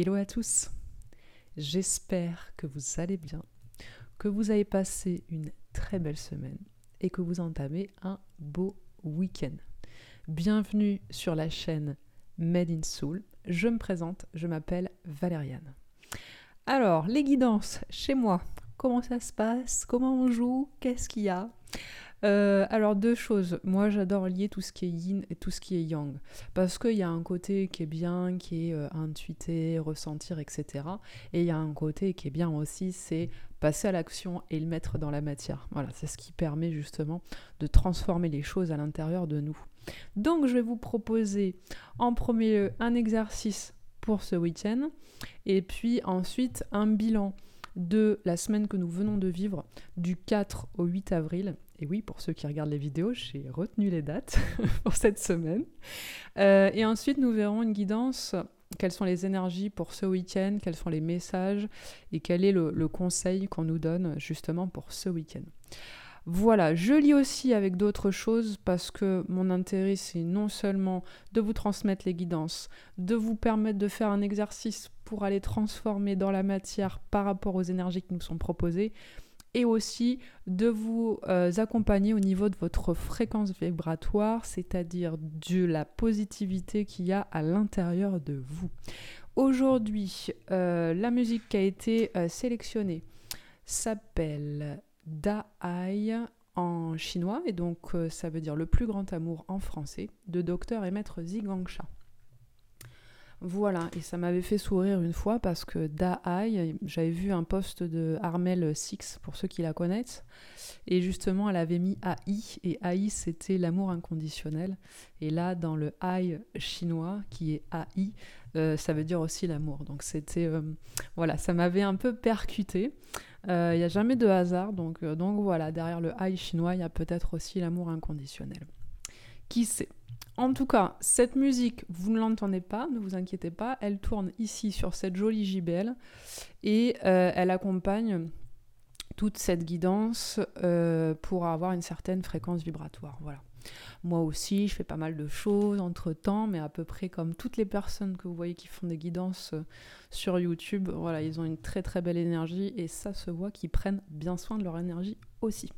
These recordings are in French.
Hello à tous. J'espère que vous allez bien, que vous avez passé une très belle semaine et que vous entamez un beau week-end. Bienvenue sur la chaîne Made in Soul. Je me présente, je m'appelle Valériane. Alors, les guidances chez moi, comment ça se passe? Comment on joue? Qu'est-ce qu'il y a? Euh, alors deux choses. Moi j'adore lier tout ce qui est yin et tout ce qui est yang. Parce qu'il y a un côté qui est bien, qui est euh, intuiter, ressentir, etc. Et il y a un côté qui est bien aussi, c'est passer à l'action et le mettre dans la matière. Voilà, c'est ce qui permet justement de transformer les choses à l'intérieur de nous. Donc je vais vous proposer en premier lieu un exercice pour ce week-end et puis ensuite un bilan de la semaine que nous venons de vivre du 4 au 8 avril et oui, pour ceux qui regardent les vidéos, j'ai retenu les dates pour cette semaine. Euh, et ensuite, nous verrons une guidance. Quelles sont les énergies pour ce week-end Quels sont les messages Et quel est le, le conseil qu'on nous donne justement pour ce week-end voilà, je lis aussi avec d'autres choses parce que mon intérêt c'est non seulement de vous transmettre les guidances, de vous permettre de faire un exercice pour aller transformer dans la matière par rapport aux énergies qui nous sont proposées, et aussi de vous euh, accompagner au niveau de votre fréquence vibratoire, c'est-à-dire de la positivité qu'il y a à l'intérieur de vous. Aujourd'hui, euh, la musique qui a été euh, sélectionnée s'appelle Da Ai en chinois, et donc ça veut dire le plus grand amour en français, de docteur et maître Zigangsha. Voilà, et ça m'avait fait sourire une fois parce que Da'ai, j'avais vu un post de Armel Six, pour ceux qui la connaissent, et justement elle avait mis AI, et AI c'était l'amour inconditionnel, et là dans le AI chinois, qui est AI, euh, ça veut dire aussi l'amour, donc c'était, euh, voilà, ça m'avait un peu percuté, euh, il n'y a jamais de hasard, donc, donc voilà, derrière le AI chinois, il y a peut-être aussi l'amour inconditionnel. Qui sait? En tout cas, cette musique, vous ne l'entendez pas, ne vous inquiétez pas, elle tourne ici sur cette jolie JBL et euh, elle accompagne toute cette guidance euh, pour avoir une certaine fréquence vibratoire. Voilà. Moi aussi, je fais pas mal de choses entre temps, mais à peu près comme toutes les personnes que vous voyez qui font des guidances euh, sur YouTube, voilà, ils ont une très très belle énergie et ça se voit qu'ils prennent bien soin de leur énergie aussi.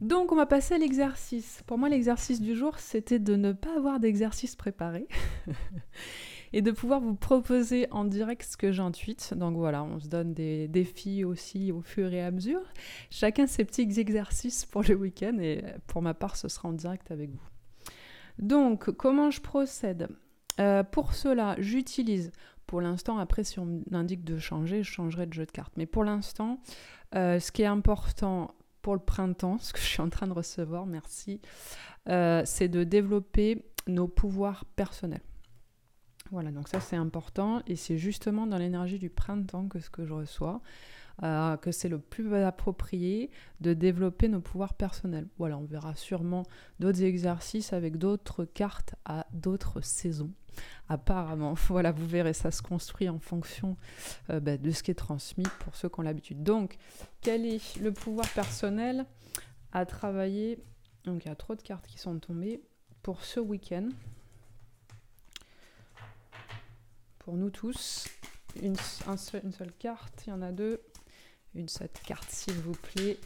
Donc on va passer à l'exercice. Pour moi, l'exercice du jour, c'était de ne pas avoir d'exercice préparé et de pouvoir vous proposer en direct ce que j'intuite. Donc voilà, on se donne des défis aussi au fur et à mesure. Chacun ses petits exercices pour le week-end et pour ma part, ce sera en direct avec vous. Donc, comment je procède? Euh, Pour cela, j'utilise, pour l'instant, après si on m'indique de changer, je changerai de jeu de cartes. Mais pour l'instant, euh, ce qui est important le printemps, ce que je suis en train de recevoir, merci, euh, c'est de développer nos pouvoirs personnels. Voilà, donc ça c'est important et c'est justement dans l'énergie du printemps que ce que je reçois, euh, que c'est le plus approprié de développer nos pouvoirs personnels. Voilà, on verra sûrement d'autres exercices avec d'autres cartes à d'autres saisons apparemment. Voilà, vous verrez, ça se construit en fonction euh, bah, de ce qui est transmis pour ceux qui ont l'habitude. Donc, quel est le pouvoir personnel à travailler? Donc, il y a trop de cartes qui sont tombées pour ce week-end. Pour nous tous, une, une seule carte, il y en a deux. Une seule carte, s'il vous plaît.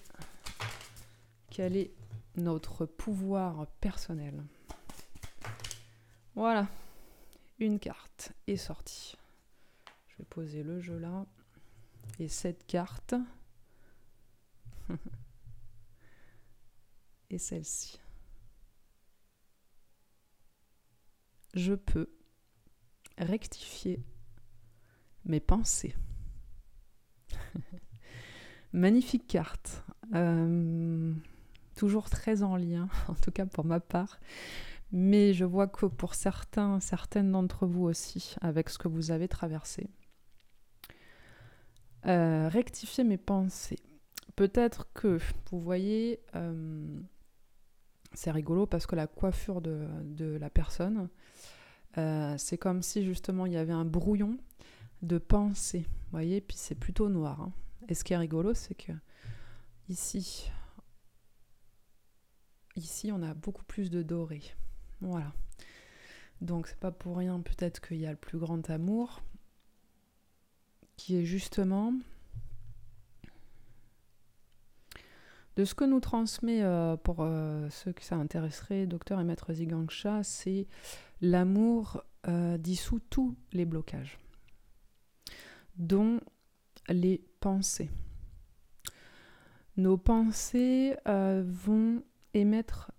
Quel est notre pouvoir personnel? Voilà, une carte est sortie. Je vais poser le jeu là. Et cette carte. et celle-ci. Je peux rectifier mes pensées. Magnifique carte. Euh, toujours très en lien, en tout cas pour ma part, mais je vois que pour certains, certaines d'entre vous aussi, avec ce que vous avez traversé, euh, rectifier mes pensées. Peut-être que, vous voyez, euh, c'est rigolo parce que la coiffure de, la personne, euh, c'est comme si justement il y avait un brouillon de pensée, vous voyez, puis c'est plutôt noir. Hein. Et ce qui est rigolo, c'est que ici, ici, on a beaucoup plus de doré. Voilà. Donc c'est pas pour rien peut-être qu'il y a le plus grand amour. qui est justement de ce que nous transmet, euh, pour euh, ceux que ça intéresserait, docteur et maître Zigangsha, c'est l'amour euh, dissout tous les blocages, dont les pensées. Nos pensées vont émettre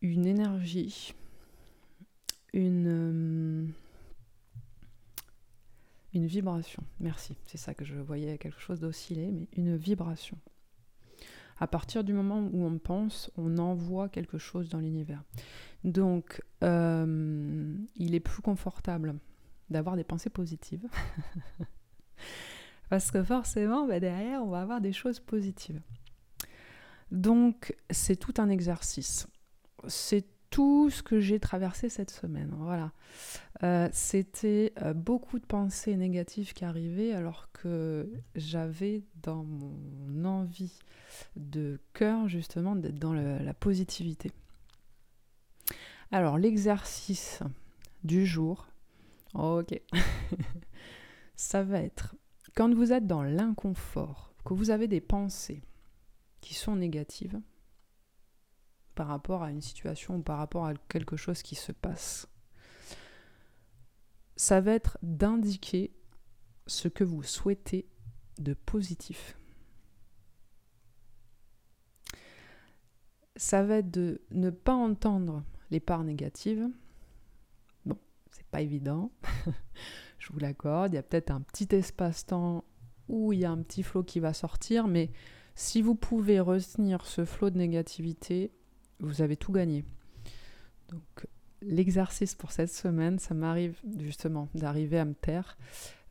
une énergie, une une vibration. Merci, c'est ça que je voyais, quelque chose d'oscillé, mais une vibration. À partir du moment où on pense, on envoie quelque chose dans l'univers. Donc, euh, il est plus confortable d'avoir des pensées positives. Parce que forcément, bah, derrière, on va avoir des choses positives. Donc, c'est tout un exercice. C'est tout ce que j'ai traversé cette semaine. Voilà. Euh, c'était euh, beaucoup de pensées négatives qui arrivaient alors que j'avais dans mon envie de cœur justement d'être dans la positivité. Alors l'exercice du jour, ok, ça va être quand vous êtes dans l'inconfort, que vous avez des pensées qui sont négatives, par rapport à une situation ou par rapport à quelque chose qui se passe. Ça va être d'indiquer ce que vous souhaitez de positif. Ça va être de ne pas entendre les parts négatives. Bon, c'est pas évident, je vous l'accorde. Il y a peut-être un petit espace-temps où il y a un petit flot qui va sortir, mais si vous pouvez retenir ce flot de négativité, vous avez tout gagné. Donc l'exercice pour cette semaine, ça m'arrive justement d'arriver à me taire.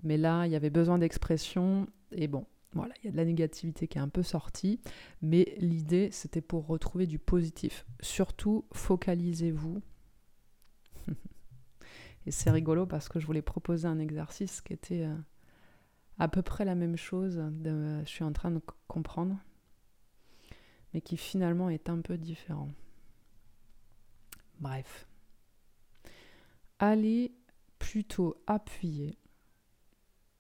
Mais là, il y avait besoin d'expression. Et bon, voilà, il y a de la négativité qui est un peu sortie. Mais l'idée, c'était pour retrouver du positif. Surtout, focalisez-vous. et c'est rigolo parce que je voulais proposer un exercice qui était euh, à peu près la même chose. Je suis en train de comprendre mais qui finalement est un peu différent. Bref. Allez plutôt appuyer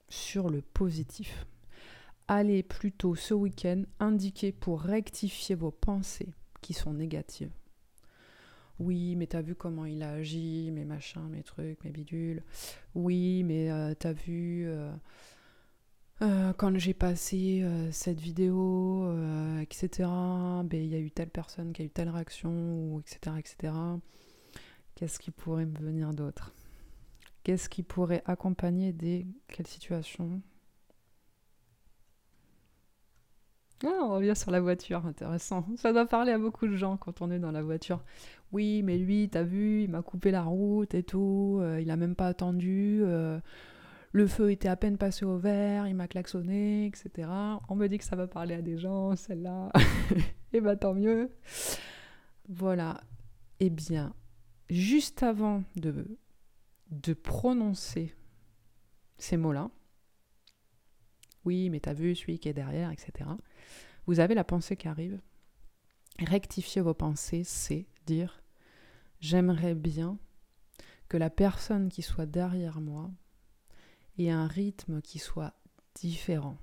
sur le positif. Allez plutôt ce week-end indiquer pour rectifier vos pensées qui sont négatives. Oui, mais t'as vu comment il a agi, mes machins, mes trucs, mes bidules. Oui, mais euh, t'as vu... Euh, euh, quand j'ai passé euh, cette vidéo, euh, etc., ben, il y a eu telle personne qui a eu telle réaction, ou etc., etc. Qu'est-ce qui pourrait me venir d'autre? Qu'est-ce qui pourrait accompagner des... Quelle situation ah, on revient sur la voiture, intéressant. Ça doit parler à beaucoup de gens quand on est dans la voiture. Oui, mais lui, t'as vu, il m'a coupé la route et tout, il a même pas attendu le feu était à peine passé au vert, il m'a klaxonné, etc. On me dit que ça va parler à des gens, celle-là. et eh bah ben, tant mieux. Voilà. Eh bien, juste avant de, de prononcer ces mots-là, oui, mais t'as vu celui qui est derrière, etc. Vous avez la pensée qui arrive. Rectifier vos pensées, c'est dire j'aimerais bien que la personne qui soit derrière moi et un rythme qui soit différent.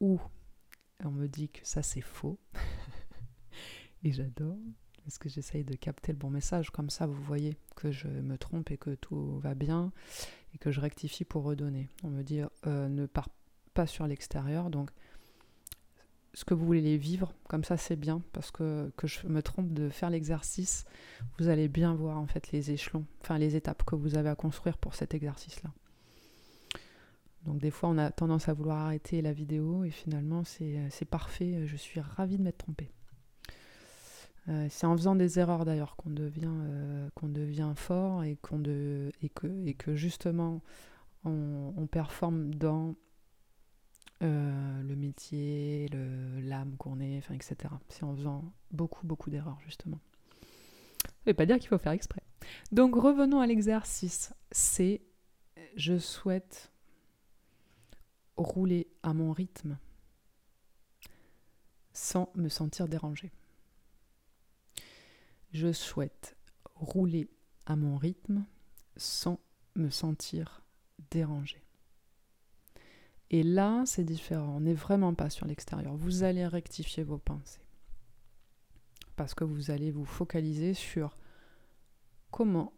Ou on me dit que ça c'est faux. et j'adore. Est-ce que j'essaye de capter le bon message Comme ça, vous voyez que je me trompe et que tout va bien et que je rectifie pour redonner. On me dit euh, ne pars pas sur l'extérieur. Donc ce que vous voulez vivre, comme ça c'est bien, parce que, que je me trompe de faire l'exercice, vous allez bien voir en fait les échelons, enfin les étapes que vous avez à construire pour cet exercice-là. Donc des fois on a tendance à vouloir arrêter la vidéo et finalement c'est parfait, je suis ravie de m'être trompée. Euh, c'est en faisant des erreurs d'ailleurs qu'on devient, euh, devient fort et, qu'on de, et, que, et que justement on, on performe dans euh, le métier, l'âme qu'on est, etc. C'est en faisant beaucoup, beaucoup d'erreurs, justement. Ça ne veut pas dire qu'il faut faire exprès. Donc revenons à l'exercice. C'est je souhaite rouler à mon rythme sans me sentir dérangé. Je souhaite rouler à mon rythme sans me sentir dérangé. Et là, c'est différent. On n'est vraiment pas sur l'extérieur. Vous allez rectifier vos pensées. Parce que vous allez vous focaliser sur comment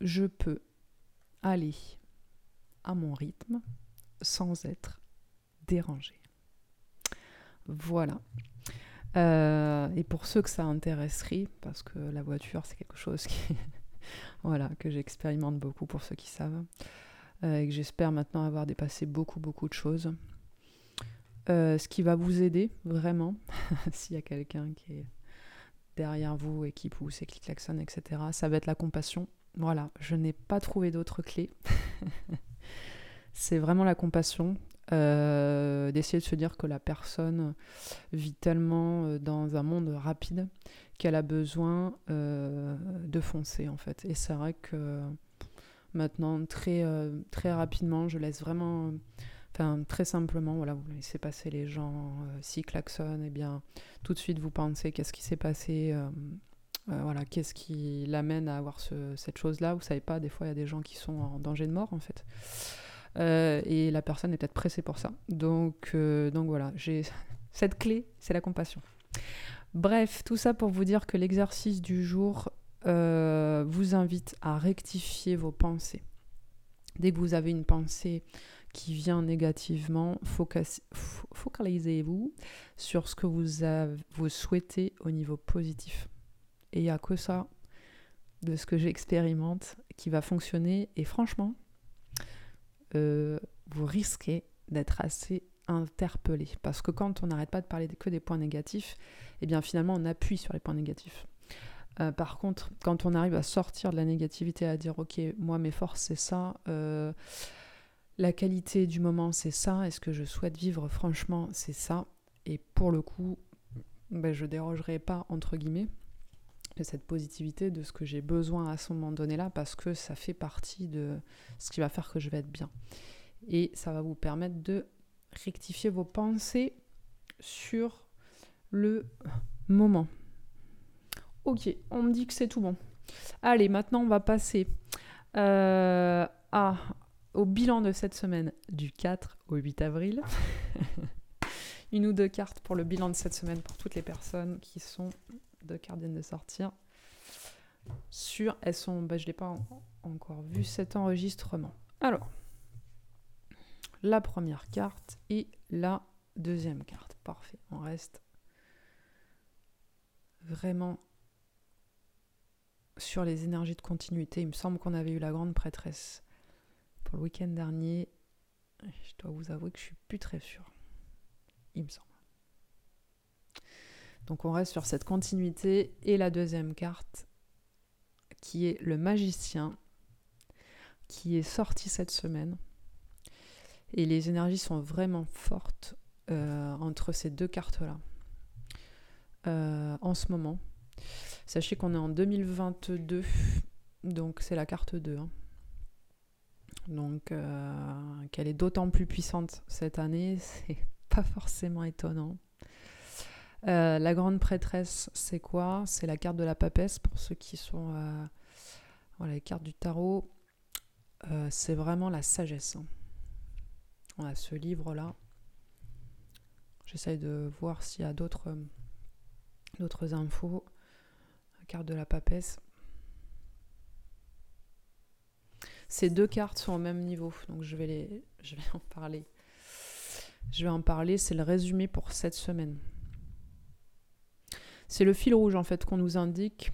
je peux aller à mon rythme sans être dérangé. Voilà. Euh, et pour ceux que ça intéresserait, parce que la voiture c'est quelque chose voilà, que j'expérimente beaucoup pour ceux qui savent, et que j'espère maintenant avoir dépassé beaucoup beaucoup de choses. Euh, ce qui va vous aider vraiment, s'il y a quelqu'un qui est derrière vous et qui pousse et qui klaxonne, etc., ça va être la compassion. Voilà, je n'ai pas trouvé d'autres clés. c'est vraiment la compassion. Euh, d'essayer de se dire que la personne vit tellement euh, dans un monde rapide qu'elle a besoin euh, de foncer en fait. Et c'est vrai que maintenant, très, très rapidement, je laisse vraiment, enfin très simplement, voilà, vous laissez passer les gens, s'ils klaxonnent, eh bien tout de suite vous pensez qu'est-ce qui s'est passé. voilà, qu'est-ce qui l'amène à avoir cette chose-là Vous savez pas, des fois il y a des gens qui sont en danger de mort en fait. Euh, et la personne est peut-être pressée pour ça. Donc, euh, donc voilà, j'ai cette clé, c'est la compassion. Bref, tout ça pour vous dire que l'exercice du jour euh, vous invite à rectifier vos pensées. Dès que vous avez une pensée qui vient négativement, focalisez-vous sur ce que vous, vous souhaitez au niveau positif. Et il n'y a que ça, de ce que j'expérimente, qui va fonctionner. Et franchement, euh, vous risquez d'être assez interpellé. Parce que quand on n'arrête pas de parler que des points négatifs, eh bien finalement on appuie sur les points négatifs. Euh, par contre, quand on arrive à sortir de la négativité, à dire ok, moi mes forces c'est ça, euh, la qualité du moment c'est ça, est-ce que je souhaite vivre franchement c'est ça, et pour le coup, ben, je dérogerai pas entre guillemets de cette positivité, de ce que j'ai besoin à ce moment donné là, parce que ça fait partie de ce qui va faire que je vais être bien. Et ça va vous permettre de rectifier vos pensées sur le moment. Ok, on me dit que c'est tout bon. Allez, maintenant on va passer euh, au bilan de cette semaine du 4 au 8 avril. Une ou deux cartes pour le bilan de cette semaine pour toutes les personnes qui sont deux cartes viennent de sortir. Sur, elles sont, bah, je n'ai pas encore vu cet enregistrement. Alors, la première carte et la deuxième carte. Parfait, on reste vraiment sur les énergies de continuité. Il me semble qu'on avait eu la grande prêtresse pour le week-end dernier. Je dois vous avouer que je suis plus très sûre. Il me semble. Donc on reste sur cette continuité. Et la deuxième carte, qui est le magicien, qui est sorti cette semaine. Et les énergies sont vraiment fortes euh, entre ces deux cartes-là. Euh, en ce moment. Sachez qu'on est en 2022, donc c'est la carte 2. Hein. Donc euh, qu'elle est d'autant plus puissante cette année, c'est pas forcément étonnant. Euh, la grande prêtresse, c'est quoi? C'est la carte de la papesse pour ceux qui sont. Euh, voilà, les cartes du tarot. C'est vraiment la sagesse. Hein. On a ce livre-là. J'essaye de voir s'il y a d'autres, d'autres infos. La de la papesse. Ces deux cartes sont au même niveau, donc je vais, les, je vais en parler. Je vais en parler, c'est le résumé pour cette semaine. C'est le fil rouge en fait qu'on nous indique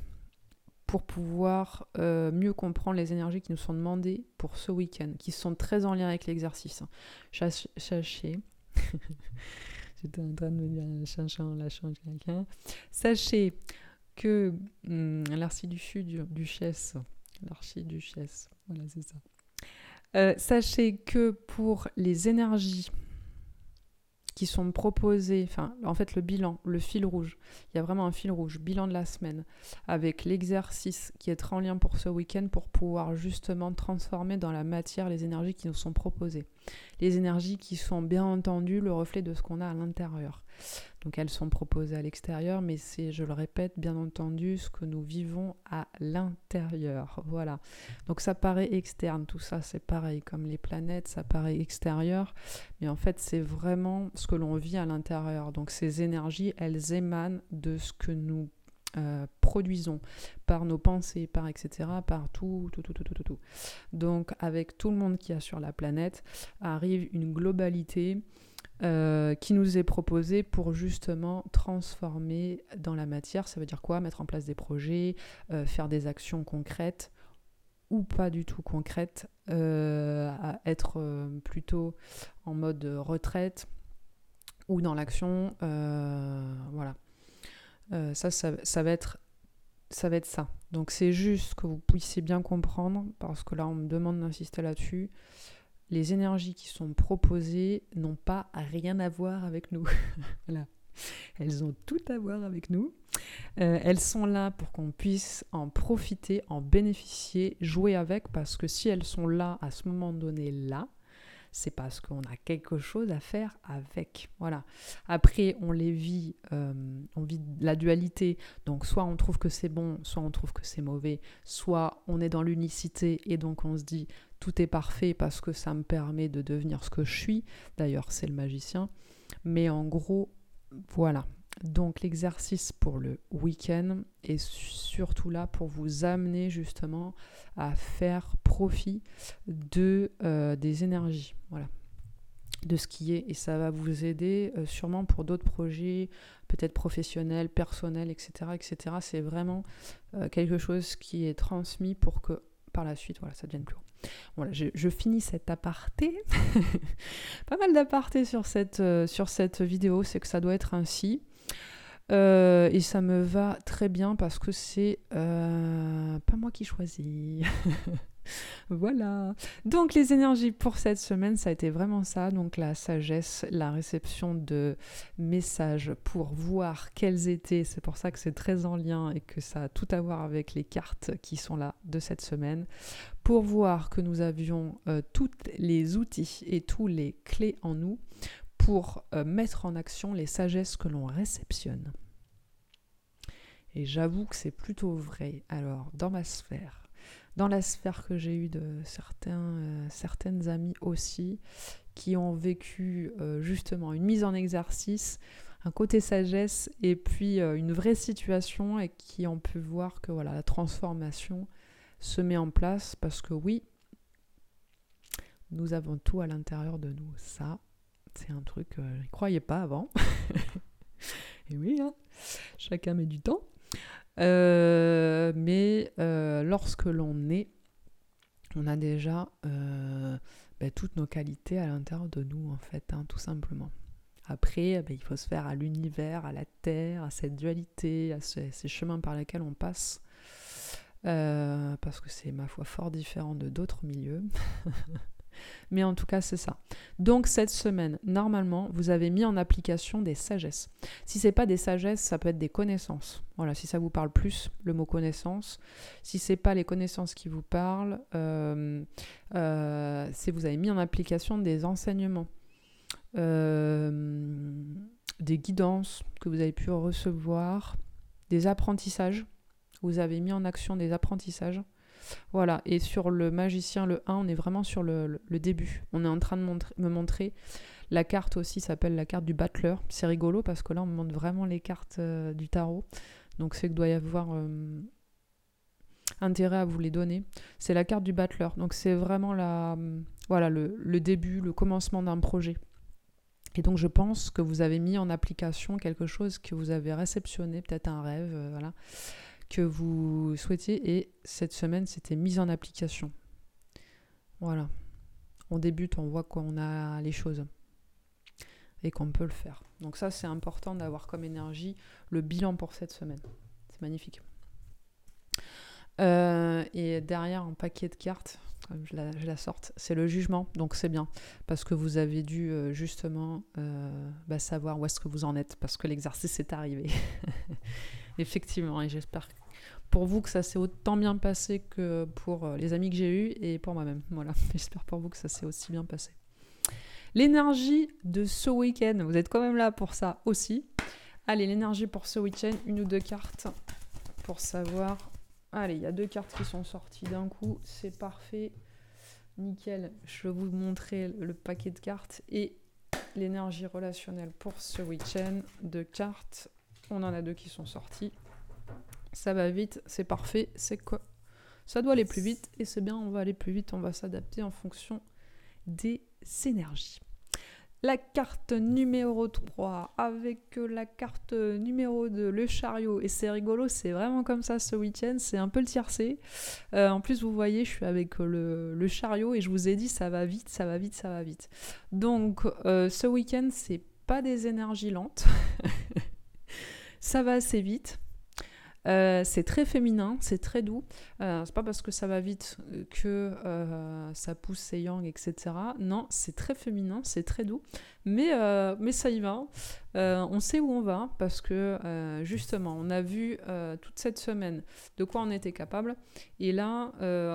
pour pouvoir euh, mieux comprendre les énergies qui nous sont demandées pour ce week-end, qui sont très en lien avec l'exercice. Sachez, j'étais en train de me dire quelqu'un. Sachez que hum, l'archiduchesse, l'archiduchesse, voilà c'est ça. Euh, sachez que pour les énergies qui sont proposés, enfin en fait le bilan, le fil rouge, il y a vraiment un fil rouge, bilan de la semaine, avec l'exercice qui est en lien pour ce week-end pour pouvoir justement transformer dans la matière les énergies qui nous sont proposées. Les énergies qui sont bien entendu le reflet de ce qu'on a à l'intérieur. Donc elles sont proposées à l'extérieur, mais c'est, je le répète, bien entendu, ce que nous vivons à l'intérieur. Voilà. Donc ça paraît externe, tout ça c'est pareil, comme les planètes, ça paraît extérieur, mais en fait c'est vraiment ce que l'on vit à l'intérieur. Donc ces énergies, elles émanent de ce que nous euh, produisons par nos pensées, par etc., par tout, tout, tout, tout, tout, tout. Donc avec tout le monde qui a sur la planète, arrive une globalité euh, qui nous est proposée pour justement transformer dans la matière. Ça veut dire quoi? Mettre en place des projets, euh, faire des actions concrètes ou pas du tout concrètes, être plutôt en mode retraite ou dans l'action. voilà. Euh, ça, ça, va être, ça. Donc c'est juste que vous puissiez bien comprendre, parce que là on me demande d'insister là-dessus, les énergies qui sont proposées n'ont pas rien à voir avec nous. voilà. Elles ont tout à voir avec nous. Euh, elles sont là pour qu'on puisse en profiter, en bénéficier, jouer avec, parce que si elles sont là à ce moment donné là, c'est parce qu'on a quelque chose à faire avec. Voilà. Après, on les vit, euh, on vit la dualité. Donc, soit on trouve que c'est bon, soit on trouve que c'est mauvais, soit on est dans l'unicité et donc on se dit tout est parfait parce que ça me permet de devenir ce que je suis. D'ailleurs, c'est le magicien. Mais en gros, voilà. Donc l'exercice pour le week-end est surtout là pour vous amener justement à faire profit de, euh, des énergies, voilà, de ce qui est. Et ça va vous aider euh, sûrement pour d'autres projets, peut-être professionnels, personnels, etc. etc. C'est vraiment euh, quelque chose qui est transmis pour que par la suite, voilà, ça devienne plus haut. Voilà, je, finis cet aparté. Pas mal d'aparté sur cette, sur cette vidéo, c'est que ça doit être ainsi. Euh, et ça me va très bien parce que c'est euh, pas moi qui choisis. voilà. Donc les énergies pour cette semaine, ça a été vraiment ça. Donc la sagesse, la réception de messages pour voir quels étaient. C'est pour ça que c'est très en lien et que ça a tout à voir avec les cartes qui sont là de cette semaine. Pour voir que nous avions euh, tous les outils et tous les clés en nous pour mettre en action les sagesses que l'on réceptionne. Et j'avoue que c'est plutôt vrai. Alors, dans ma sphère, dans la sphère que j'ai eue de certains, euh, certaines amies aussi, qui ont vécu euh, justement une mise en exercice, un côté sagesse et puis une vraie situation et qui ont pu voir que voilà, la transformation se met en place parce que oui, nous avons tout à l'intérieur de nous. Ça, c'est un truc, que je ne croyais pas avant. Et oui, hein, chacun met du temps. Euh, mais euh, lorsque l'on est, on a déjà euh, ben, toutes nos qualités à l'intérieur de nous, en fait, hein, tout simplement. Après, ben, il faut se faire à l'univers, à la terre, à cette dualité, à ces chemins par lesquels on passe. parce que c'est, ma foi, fort différent de d'autres milieux. Mais en tout cas, c'est ça. Donc cette semaine, normalement, vous avez mis en application des sagesses. Si c'est pas des sagesses, ça peut être des connaissances. Voilà, si ça vous parle plus, le mot connaissance. Si c'est pas les connaissances qui vous parlent, euh, euh, vous avez mis en application des enseignements, euh, des guidances que vous avez pu recevoir, des apprentissages. Vous avez mis en action des apprentissages. Voilà, et sur le magicien, le 1, on est vraiment sur le, début. On est en train de me montrer. La carte aussi s'appelle la carte du battleur. C'est rigolo parce que là, on me montre vraiment les cartes euh, du tarot. Donc, c'est que doit y avoir euh, intérêt à vous les donner. C'est la carte du battleur. Donc, c'est vraiment voilà, le, le début, le commencement d'un projet. Et donc je pense que vous avez mis en application quelque chose que vous avez réceptionné, peut-être un rêve, euh, voilà, que vous souhaitiez et cette semaine c'était mise en application. Voilà. On débute, on voit qu'on a les choses et qu'on peut le faire. Donc ça c'est important d'avoir comme énergie le bilan pour cette semaine. C'est magnifique. Euh, et derrière un paquet de cartes, je la, sorte, c'est le jugement. Donc c'est bien parce que vous avez dû euh, justement euh, bah, savoir où est-ce que vous en êtes parce que l'exercice est arrivé. Effectivement, et j'espère pour vous que ça s'est autant bien passé que pour euh, les amis que j'ai eus et pour moi-même. Voilà, j'espère pour vous que ça s'est aussi bien passé. L'énergie de ce week-end, vous êtes quand même là pour ça aussi. Allez, l'énergie pour ce week-end, une ou deux cartes pour savoir. Allez, il y a deux cartes qui sont sorties d'un coup, c'est parfait. Nickel, je vais vous montrer le paquet de cartes et l'énergie relationnelle pour ce week-end. de cartes, on en a deux qui sont sorties. Ça va vite, c'est parfait, c'est quoi? Ça doit aller plus vite et c'est bien, on va aller plus vite, on va s'adapter en fonction des énergies. La carte numéro 3 avec la carte numéro 2, le chariot. Et c'est rigolo, c'est vraiment comme ça ce week-end, c'est un peu le tiercé. Euh, en plus, vous voyez, je suis avec le, le, chariot et je vous ai dit, ça va vite, ça va vite, ça va vite. Donc, euh, ce week-end, c'est pas des énergies lentes. ça va assez vite. Euh, c'est très féminin, c'est très doux. Euh, c'est pas parce que ça va vite que euh, ça pousse ses yang, etc. Non, c'est très féminin, c'est très doux. Mais, mais ça y va. on sait où on va parce que justement, on a vu toute cette semaine de quoi on était capable. Et là,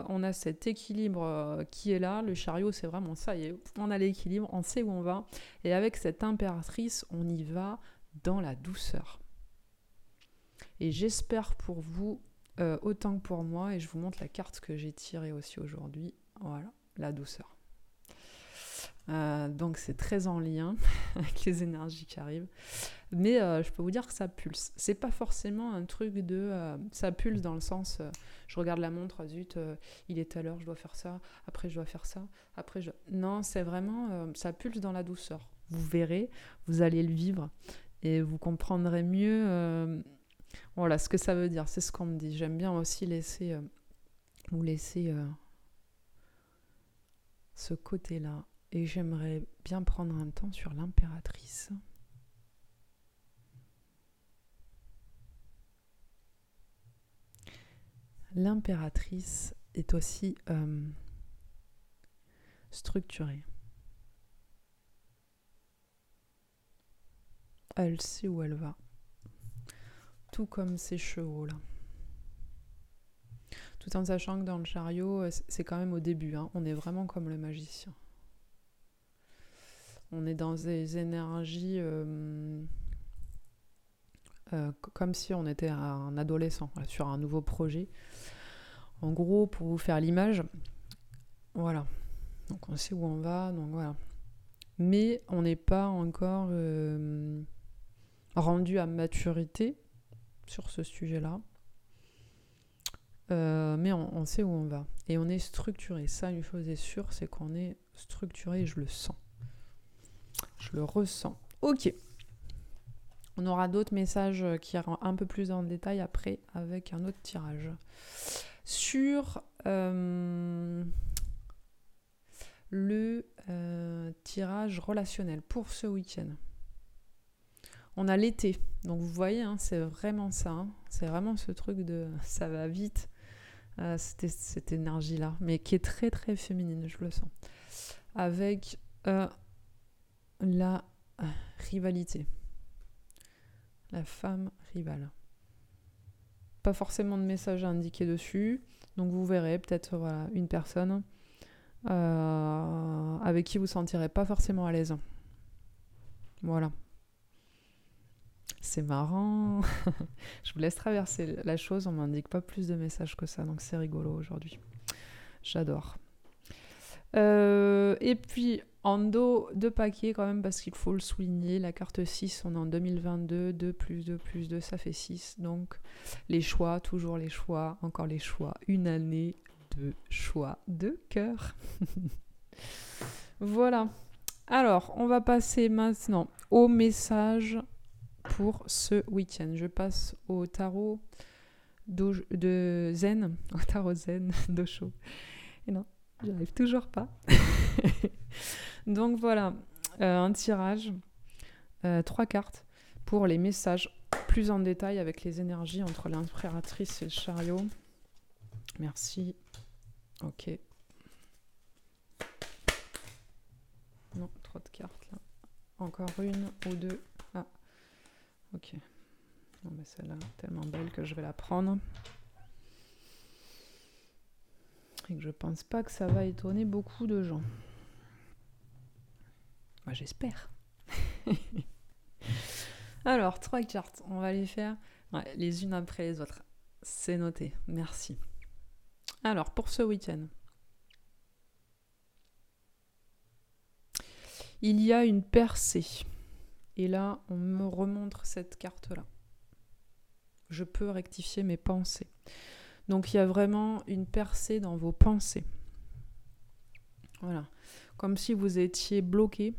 on a cet équilibre qui est là. Le chariot, c'est vraiment ça. on a l'équilibre, on sait où on va. Et avec cette impératrice, on y va dans la douceur. Et j'espère pour vous euh, autant que pour moi, et je vous montre la carte que j'ai tirée aussi aujourd'hui. Voilà, la douceur. Euh, donc c'est très en lien avec les énergies qui arrivent. Mais euh, je peux vous dire que ça pulse. C'est pas forcément un truc de... ça pulse dans le sens, je regarde la montre, zut, il est à l'heure, je dois faire ça, après je dois faire ça, après je... Non, c'est vraiment... ça pulse dans la douceur. Vous verrez, vous allez le vivre et vous comprendrez mieux voilà ce que ça veut dire, c'est ce qu'on me dit. J'aime bien aussi laisser, euh, laisser euh, ce côté-là. Et j'aimerais bien prendre un temps sur l'impératrice. L'impératrice est aussi euh, structurée. Elle sait où elle va tout comme ces chevaux-là. Tout en sachant que dans le chariot, euh, c'est quand même au début, hein. on est vraiment comme le magicien. On est dans des énergies euh, euh, comme si on était un adolescent sur un nouveau projet. En gros, pour vous faire l'image, voilà. Donc on sait où on va, donc voilà. Mais on n'est pas encore rendu à maturité sur ce sujet-là. Euh, mais on, sait où on va. Et on est structuré. Ça, une chose est sûre, c'est qu'on est structuré et je le sens. Je le ressens. Ok. On aura d'autres messages qui iront un peu plus en détail après avec un autre tirage. Sur euh, le euh, tirage relationnel pour ce week-end. On a l'été. Donc vous voyez, hein, c'est vraiment ça. Hein. C'est vraiment ce truc de ça va vite. Euh, cette énergie-là, mais qui est très très féminine, je le sens. Avec euh, la rivalité. La femme rivale. Pas forcément de message indiqué dessus. Donc vous verrez peut-être voilà, une personne euh, avec qui vous sentirez pas forcément à l'aise. Voilà. C'est marrant. je vous laisse traverser la chose. On m'indique pas plus de messages que ça, donc c'est rigolo aujourd'hui. J'adore. Euh, et puis en dos, deux paquets quand même, parce qu'il faut le souligner. La carte 6, on est en 2022. 2 plus 2 plus 2, ça fait 6. Donc les choix, toujours les choix, encore les choix. Une année de choix de cœur. voilà. Alors, on va passer maintenant au message pour ce week-end. Je passe au tarot de Zen, au tarot Zen d'Osho. Et non, j'arrive toujours pas. Donc voilà, euh, un tirage, euh, trois cartes pour les messages plus en détail avec les énergies entre l'impératrice et le chariot. Merci. Ok. Non, trop de cartes là. Encore une ou deux. Ok. Bon, mais celle-là, tellement belle que je vais la prendre. Et que je pense pas que ça va étonner beaucoup de gens. Moi, j'espère. Alors, trois cartes, on va les faire les unes après les autres. C'est noté, merci. Alors, pour ce week-end, il y a une percée. Et là, on me remontre cette carte-là. Je peux rectifier mes pensées. Donc il y a vraiment une percée dans vos pensées. Voilà. Comme si vous étiez bloqué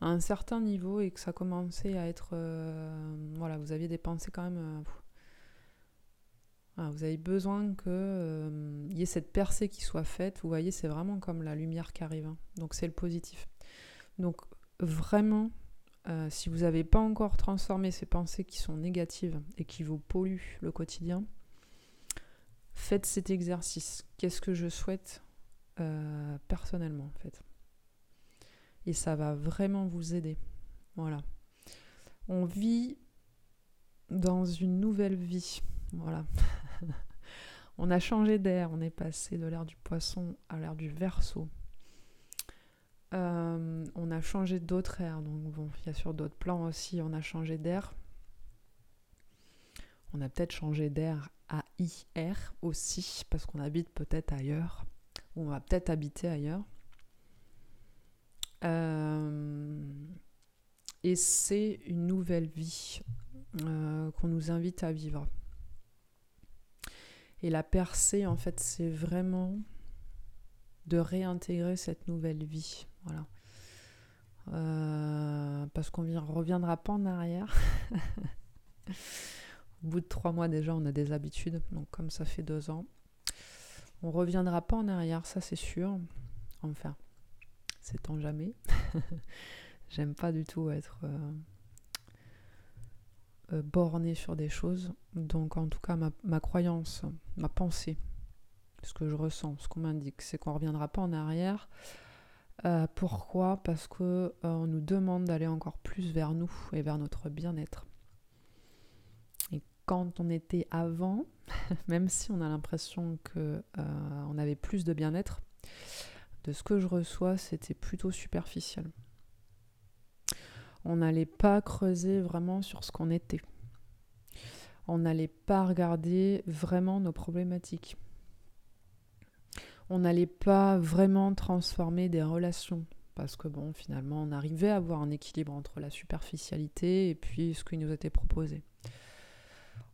à un certain niveau et que ça commençait à être... Euh, voilà, vous aviez des pensées quand même... Euh, vous avez besoin qu'il euh, y ait cette percée qui soit faite. Vous voyez, c'est vraiment comme la lumière qui arrive. Hein. Donc c'est le positif. Donc vraiment, si vous n'avez pas encore transformé ces pensées qui sont négatives et qui vous polluent le quotidien, faites cet exercice. Qu'est-ce que je souhaite personnellement en fait? Et ça va vraiment vous aider. Voilà. On vit dans une nouvelle vie. Voilà. on a changé d'air, on est passé de l'air du poisson à l'air du verso. Euh, on a changé d'autres airs, donc il y a sur d'autres plans aussi, on a changé d'air. On a peut-être changé d'air à IR aussi, parce qu'on habite peut-être ailleurs, ou on va peut-être habiter ailleurs. Euh, et c'est une nouvelle vie euh, qu'on nous invite à vivre. Et la percée, en fait, c'est vraiment de réintégrer cette nouvelle vie. Voilà. Euh, parce qu'on ne reviendra pas en arrière. Au bout de trois mois déjà, on a des habitudes. Donc comme ça fait deux ans, on reviendra pas en arrière, ça c'est sûr. Enfin, c'est en jamais. J'aime pas du tout être euh, euh, borné sur des choses. Donc en tout cas, ma, croyance, ma pensée, ce que je ressens, ce qu'on m'indique, c'est qu'on ne reviendra pas en arrière. Euh, pourquoi? Parce que on nous demande d'aller encore plus vers nous et vers notre bien-être. Et quand on était avant, même si on a l'impression que on avait plus de bien-être, de ce que je reçois, c'était plutôt superficiel. On n'allait pas creuser vraiment sur ce qu'on était. On n'allait pas regarder vraiment nos problématiques. On n'allait pas vraiment transformer des relations. Parce que bon, finalement, on arrivait à avoir un équilibre entre la superficialité et puis ce qui nous était proposé.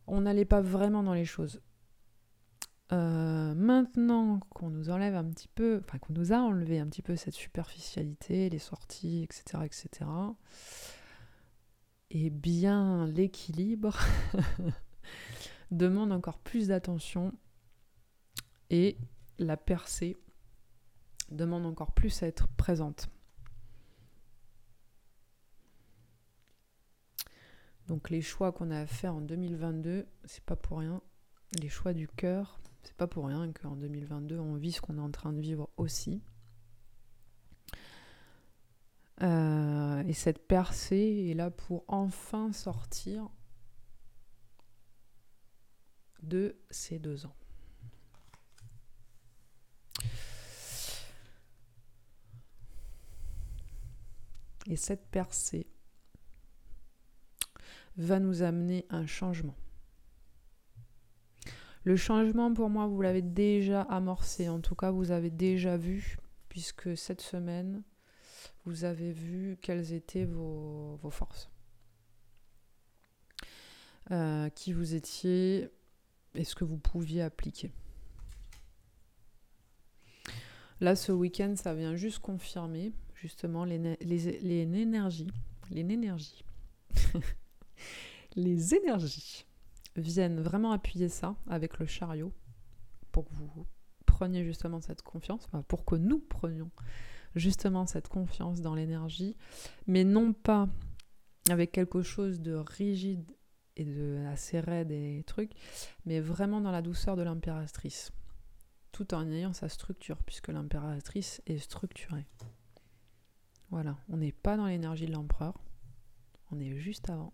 On n'allait pas vraiment dans les choses. Euh, maintenant qu'on nous enlève un petit peu, enfin qu'on nous a enlevé un petit peu cette superficialité, les sorties, etc., etc., et eh bien l'équilibre demande encore plus d'attention et la percée demande encore plus à être présente. Donc les choix qu'on a fait en 2022, c'est pas pour rien. Les choix du cœur, c'est pas pour rien qu'en 2022, on vit ce qu'on est en train de vivre aussi. Euh, et cette percée est là pour enfin sortir de ces deux ans. Et cette percée va nous amener un changement. Le changement, pour moi, vous l'avez déjà amorcé. En tout cas, vous avez déjà vu, puisque cette semaine, vous avez vu quelles étaient vos, forces. Euh, qui vous étiez et ce que vous pouviez appliquer. Là, ce week-end, ça vient juste confirmer justement les, énergies viennent vraiment appuyer ça avec le chariot pour que vous preniez justement cette confiance, pour que nous prenions justement cette confiance dans l'énergie, mais non pas avec quelque chose de rigide et de assez raide et trucs, mais vraiment dans la douceur de l'impératrice, tout en ayant sa structure, puisque l'impératrice est structurée. Voilà, on n'est pas dans l'énergie de l'empereur, on est juste avant.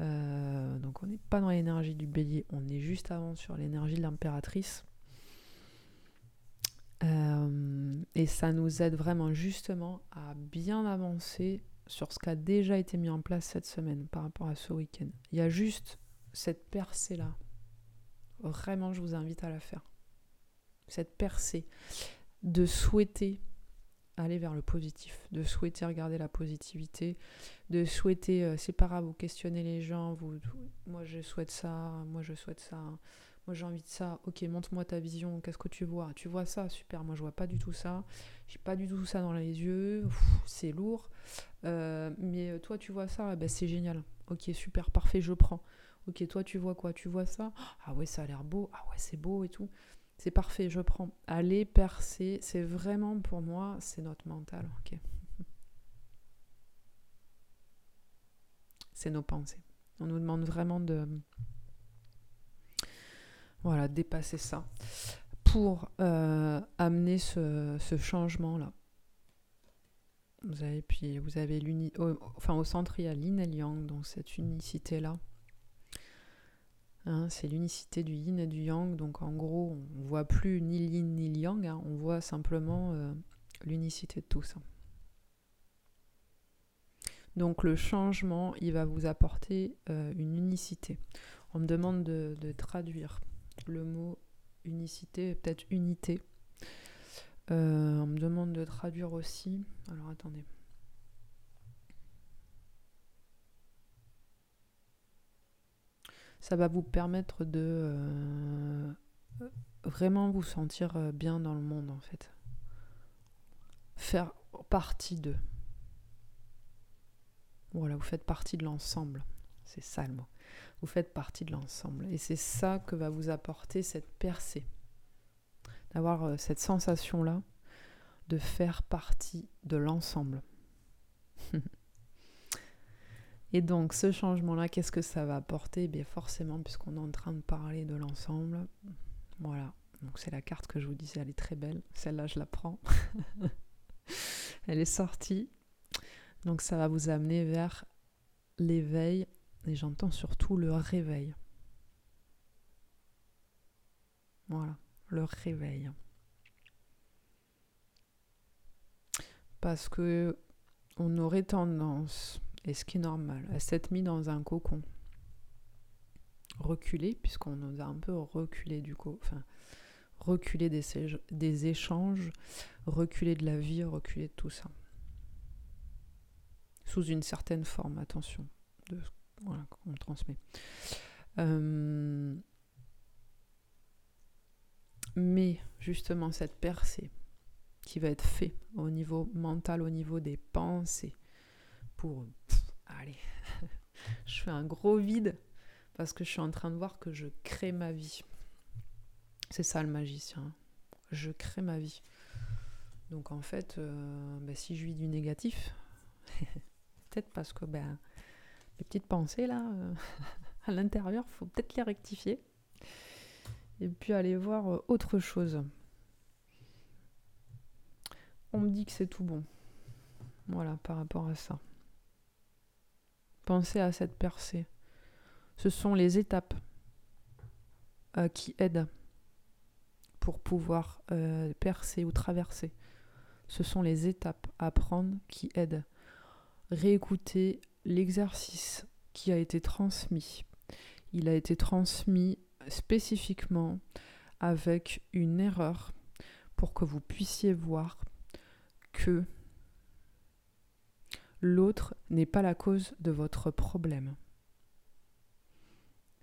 Euh, donc on n'est pas dans l'énergie du bélier, on est juste avant sur l'énergie de l'impératrice. Euh, et ça nous aide vraiment justement à bien avancer sur ce qui a déjà été mis en place cette semaine par rapport à ce week-end. Il y a juste cette percée-là. Vraiment, je vous invite à la faire. Cette percée de souhaiter aller vers le positif, de souhaiter regarder la positivité, de souhaiter, euh, c'est pas grave, vous questionnez les gens, vous, moi je souhaite ça, moi je souhaite ça, moi j'ai envie de ça, ok, montre-moi ta vision, qu'est-ce que tu vois? Tu vois ça, super, moi je vois pas du tout ça, j'ai pas du tout ça dans les yeux, c'est lourd, euh, mais euh, toi tu vois ça, ben, c'est génial, ok, super, parfait, je prends. Ok, toi tu vois quoi? Tu vois ça? Ah ouais, ça a l'air beau, ah ouais, c'est beau et tout. C'est parfait, je prends. Aller percer, c'est vraiment pour moi, c'est notre mental. c'est nos pensées. On nous demande vraiment de voilà, dépasser ça pour euh, amener ce, changement-là. Vous avez puis vous avez au centre il y a l'yin et yang, donc cette unicité là Hein, c'est l'unicité du yin et du yang. Donc en gros, on voit plus ni yin ni yang, hein. on voit simplement euh, l'unicité de tout ça. Donc le changement, il va vous apporter euh, une unicité. On me demande de, traduire le mot unicité, peut-être unité. Euh, on me demande de traduire aussi. Alors attendez. Ça va vous permettre de euh, vraiment vous sentir euh, bien dans le monde en fait. Faire partie de. Voilà, vous faites partie de l'ensemble. C'est ça le mot. Vous faites partie de l'ensemble. Et c'est ça que va vous apporter cette percée. D'avoir euh, cette sensation-là de faire partie de l'ensemble. Et donc ce changement-là, qu'est-ce que ça va apporter? Eh Bien forcément, puisqu'on est en train de parler de l'ensemble, voilà. Donc c'est la carte que je vous disais, elle est très belle. Celle-là, je la prends. elle est sortie. Donc ça va vous amener vers l'éveil, et j'entends surtout le réveil. Voilà, le réveil. Parce que on aurait tendance et ce qui est normal, à s'être mis dans un cocon. Reculé, puisqu'on nous a un peu reculé du coup, enfin, reculé des, échanges, reculé de la vie, reculé de tout ça. Sous une certaine forme, attention, de qu'on transmet. Euh, mais justement, cette percée qui va être faite au niveau mental, au niveau des pensées, pour allez, je fais un gros vide parce que je suis en train de voir que je crée ma vie. C'est ça le magicien. Je crée ma vie. Donc en fait, euh, ben, si je vis du négatif, peut-être parce que ben, les petites pensées là, euh, à l'intérieur, faut peut-être les rectifier. Et puis aller voir euh, autre chose. On me dit que c'est tout bon. Voilà, par rapport à ça. Pensez à cette percée. Ce sont les étapes euh, qui aident pour pouvoir euh, percer ou traverser. Ce sont les étapes à prendre qui aident. Réécouter l'exercice qui a été transmis. Il a été transmis spécifiquement avec une erreur pour que vous puissiez voir que l'autre n'est pas la cause de votre problème,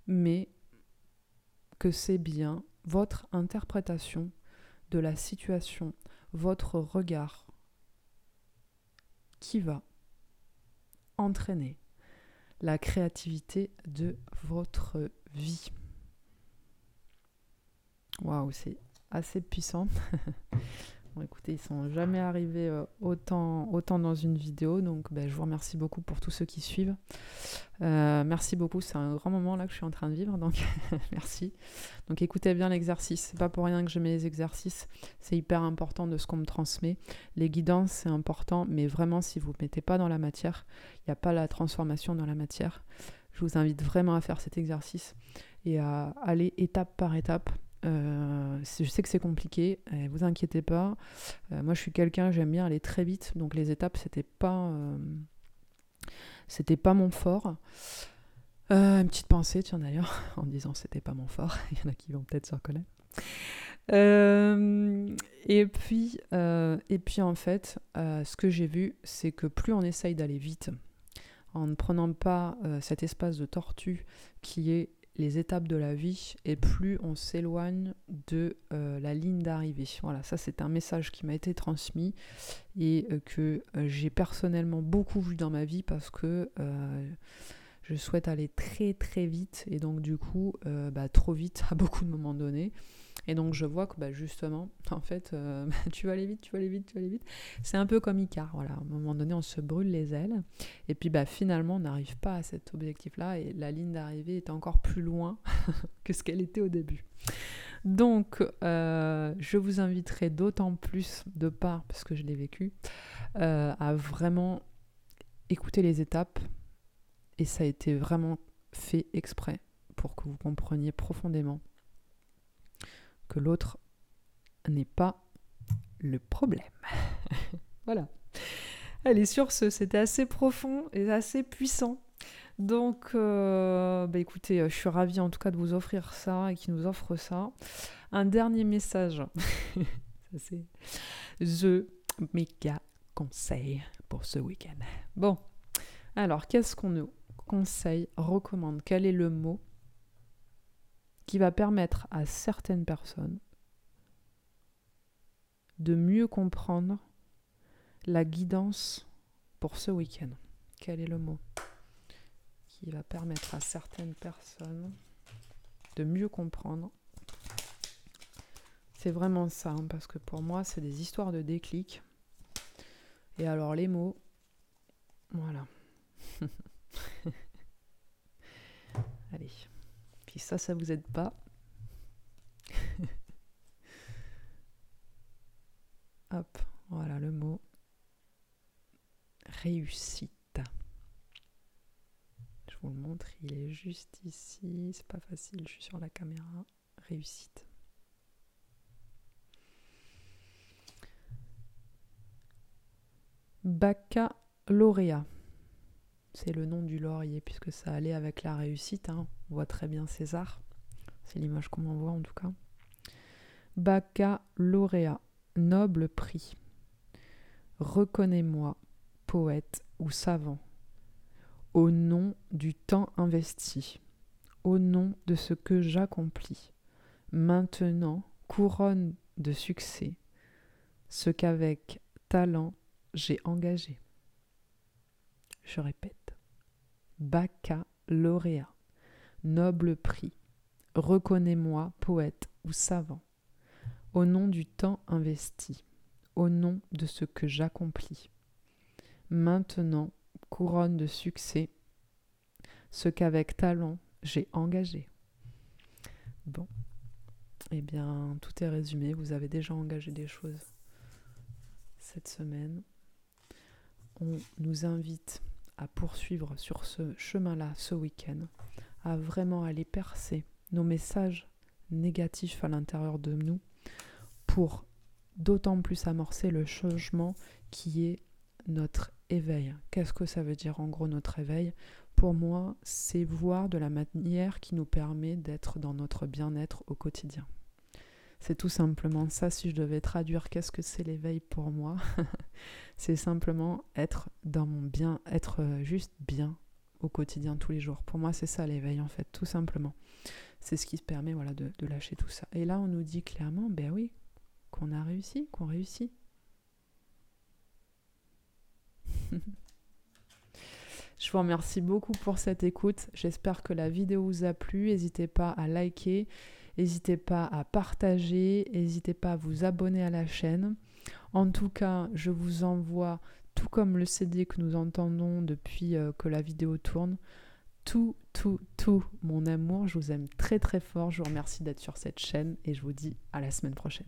mais que c'est bien votre interprétation de la situation, votre regard qui va entraîner la créativité de votre vie. Waouh, c'est assez puissant. écoutez, ils sont jamais arrivés euh, autant, autant dans une vidéo, donc ben, je vous remercie beaucoup pour tous ceux qui suivent. Euh, merci beaucoup, c'est un grand moment là que je suis en train de vivre, donc merci. Donc écoutez bien l'exercice, c'est pas pour rien que je mets les exercices, c'est hyper important de ce qu'on me transmet. Les guidances, c'est important, mais vraiment, si vous ne mettez pas dans la matière, il n'y a pas la transformation dans la matière. Je vous invite vraiment à faire cet exercice et à aller étape par étape Euh, je sais que c'est compliqué, et vous inquiétez pas. Euh, moi, je suis quelqu'un, j'aime bien aller très vite, donc les étapes, c'était pas, euh, c'était pas mon fort. une petite pensée, tiens d'ailleurs, en disant c'était pas mon fort. Il y en a qui vont peut-être se reconnaître. et puis, et puis en fait, ce que j'ai vu, c'est que plus on essaye d'aller vite, en ne prenant pas cet espace de tortue qui est les étapes de la vie et plus on s'éloigne de euh, la ligne d'arrivée. Voilà, ça c'est un message qui m'a été transmis et euh, que euh, j'ai personnellement beaucoup vu dans ma vie parce que je souhaite aller très très vite et donc du coup bah, trop vite à beaucoup de moments donnés. Et donc je vois que bah, justement, en fait, euh, tu vas aller vite, tu vas aller vite, tu vas aller vite. C'est un peu comme Icar, voilà. À un moment donné, on se brûle les ailes. Et puis bah, finalement, on n'arrive pas à cet objectif-là. Et la ligne d'arrivée est encore plus loin que ce qu'elle était au début. Donc, euh, je vous inviterai d'autant plus, de part, parce que je l'ai vécu, euh, à vraiment écouter les étapes. Et ça a été vraiment fait exprès pour que vous compreniez profondément que l'autre n'est pas le problème. voilà. Allez, sur ce, c'était assez profond et assez puissant. Donc, euh, bah écoutez, je suis ravie en tout cas de vous offrir ça et qui nous offre ça. Un dernier message. ça, c'est The méga conseil pour ce week-end. Bon, alors, qu'est-ce qu'on nous conseille, recommande? Quel est le mot qui va permettre à certaines personnes de mieux comprendre la guidance pour ce week-end. Quel est le mot Qui va permettre à certaines personnes de mieux comprendre? C'est vraiment ça, hein, parce que pour moi, c'est des histoires de déclic. Et alors les mots, voilà. Allez ça, ça vous aide pas. Hop, voilà le mot. Réussite. Je vous le montre, il est juste ici. C'est pas facile, je suis sur la caméra. Réussite. Baccalauréat. C'est le nom du laurier puisque ça allait avec la réussite. Hein. On voit très bien César. C'est l'image qu'on voit en tout cas. Baccalauréat, noble prix. Reconnais-moi, poète ou savant, au nom du temps investi, au nom de ce que j'accomplis. Maintenant, couronne de succès, ce qu'avec talent j'ai engagé. Je répète. Baccalauréat, noble prix, reconnais-moi poète ou savant, au nom du temps investi, au nom de ce que j'accomplis. Maintenant, couronne de succès, ce qu'avec talent j'ai engagé. Bon, eh bien, tout est résumé, vous avez déjà engagé des choses cette semaine. On nous invite à poursuivre sur ce chemin-là ce week-end, à vraiment aller percer nos messages négatifs à l'intérieur de nous pour d'autant plus amorcer le changement qui est notre éveil. Qu'est-ce que ça veut dire en gros notre éveil? Pour moi, c'est voir de la manière qui nous permet d'être dans notre bien-être au quotidien. C'est tout simplement ça. Si je devais traduire qu'est-ce que c'est l'éveil pour moi, c'est simplement être dans mon bien, être euh, juste bien au quotidien tous les jours. Pour moi, c'est ça l'éveil en fait, tout simplement. C'est ce qui permet de, de lâcher tout ça. Et là, on nous dit clairement, ben oui, qu'on a réussi, qu'on réussit. Je vous remercie beaucoup pour cette écoute. J'espère que la vidéo vous a plu. N'hésitez pas à liker. N'hésitez pas à partager, n'hésitez pas à vous abonner à la chaîne. En tout cas, je vous envoie, tout comme le CD que nous entendons depuis euh, que la vidéo tourne, tout, tout, tout mon amour. Je vous aime très très fort. Je vous remercie d'être sur cette chaîne et je vous dis à la semaine prochaine.